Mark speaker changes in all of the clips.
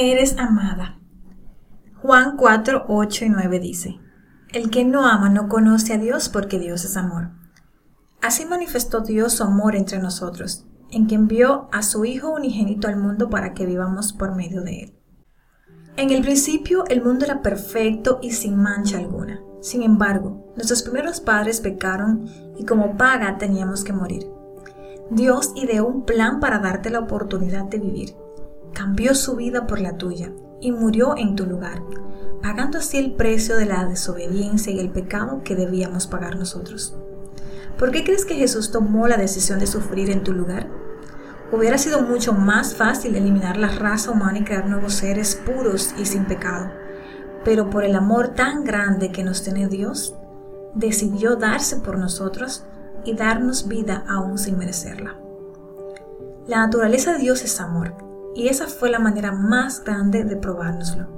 Speaker 1: Eres amada. Juan 4, 8 y 9 dice, El que no ama no conoce a Dios porque Dios es amor. Así manifestó Dios su amor entre nosotros, en que envió a su Hijo unigénito al mundo para que vivamos por medio de él. En el principio el mundo era perfecto y sin mancha alguna. Sin embargo, nuestros primeros padres pecaron y como paga teníamos que morir. Dios ideó un plan para darte la oportunidad de vivir. Cambió su vida por la tuya y murió en tu lugar, pagando así el precio de la desobediencia y el pecado que debíamos pagar nosotros. ¿Por qué crees que Jesús tomó la decisión de sufrir en tu lugar? Hubiera sido mucho más fácil eliminar la raza humana y crear nuevos seres puros y sin pecado. Pero por el amor tan grande que nos tiene Dios, decidió darse por nosotros y darnos vida aún sin merecerla. La naturaleza de Dios es amor, y esa fue la manera más grande de probárnoslo.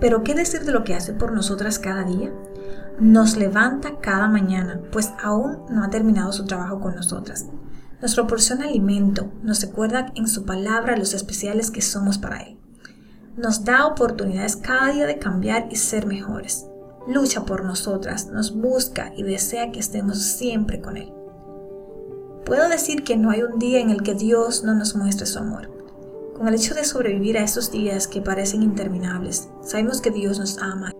Speaker 1: Pero ¿qué decir de lo que hace por nosotras cada día? Nos levanta cada mañana, pues aún no ha terminado su trabajo con nosotras. Nos proporciona alimento, nos recuerda en su palabra los especiales que somos para Él. Nos da oportunidades cada día de cambiar y ser mejores lucha por nosotras, nos busca y desea que estemos siempre con Él. Puedo decir que no hay un día en el que Dios no nos muestre su amor. Con el hecho de sobrevivir a estos días que parecen interminables, sabemos que Dios nos ama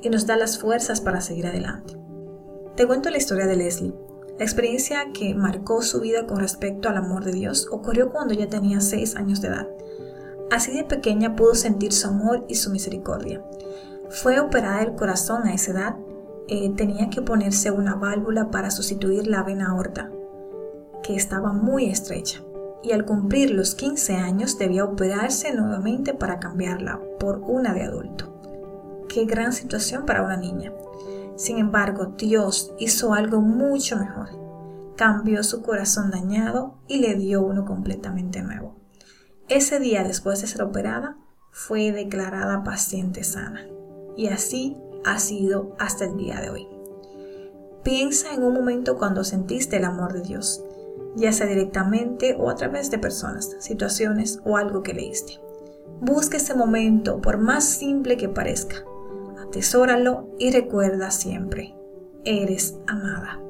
Speaker 1: y nos da las fuerzas para seguir adelante. Te cuento la historia de Leslie. La experiencia que marcó su vida con respecto al amor de Dios ocurrió cuando ella tenía 6 años de edad. Así de pequeña pudo sentir su amor y su misericordia. Fue operada el corazón a esa edad. Eh, tenía que ponerse una válvula para sustituir la vena aorta, que estaba muy estrecha. Y al cumplir los 15 años debía operarse nuevamente para cambiarla por una de adulto. Qué gran situación para una niña. Sin embargo, Dios hizo algo mucho mejor. Cambió su corazón dañado y le dio uno completamente nuevo. Ese día después de ser operada, fue declarada paciente sana y así ha sido hasta el día de hoy. Piensa en un momento cuando sentiste el amor de Dios, ya sea directamente o a través de personas, situaciones o algo que leíste. Busca ese momento, por más simple que parezca. Atesóralo y recuerda siempre, eres amada.